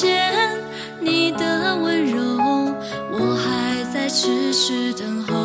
见你的温柔我还在痴痴等候。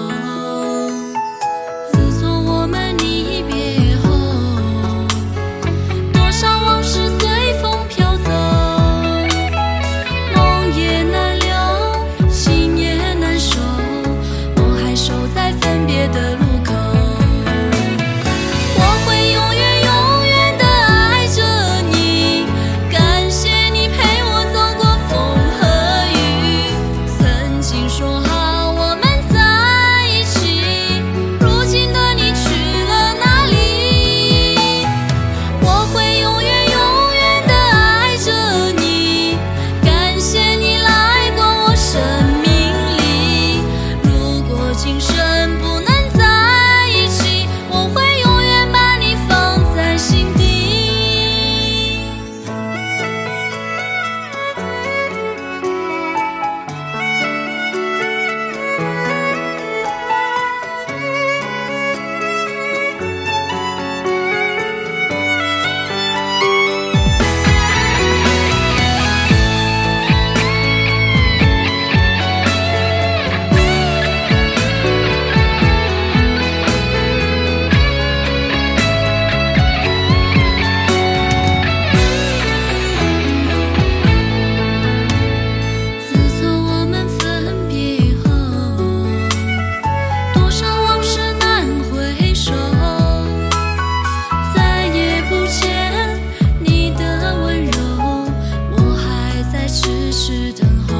只是等候，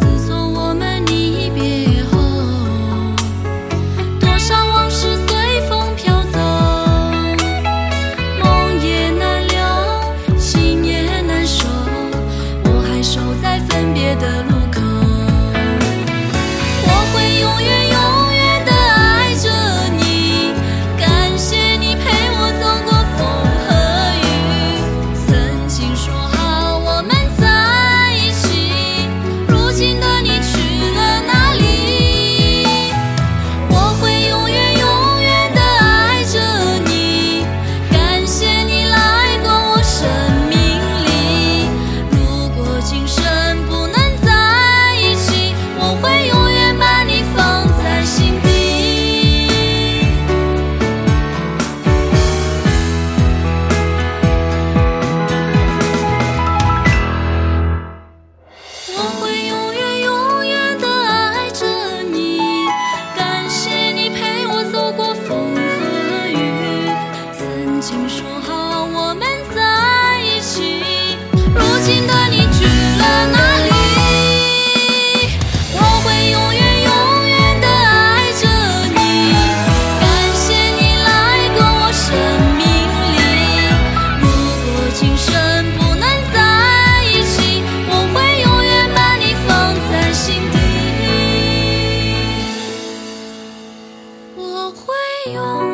自从我们离别后，多少往事随风飘走，梦也难留，心也难受，我还守在分别的路口。我会永远。经说好我们在一起，如今的你去了哪里？我会永远永远的爱着你，感谢你来过我生命里。如果今生不能在一起，我会永远把你放在心底。我会永。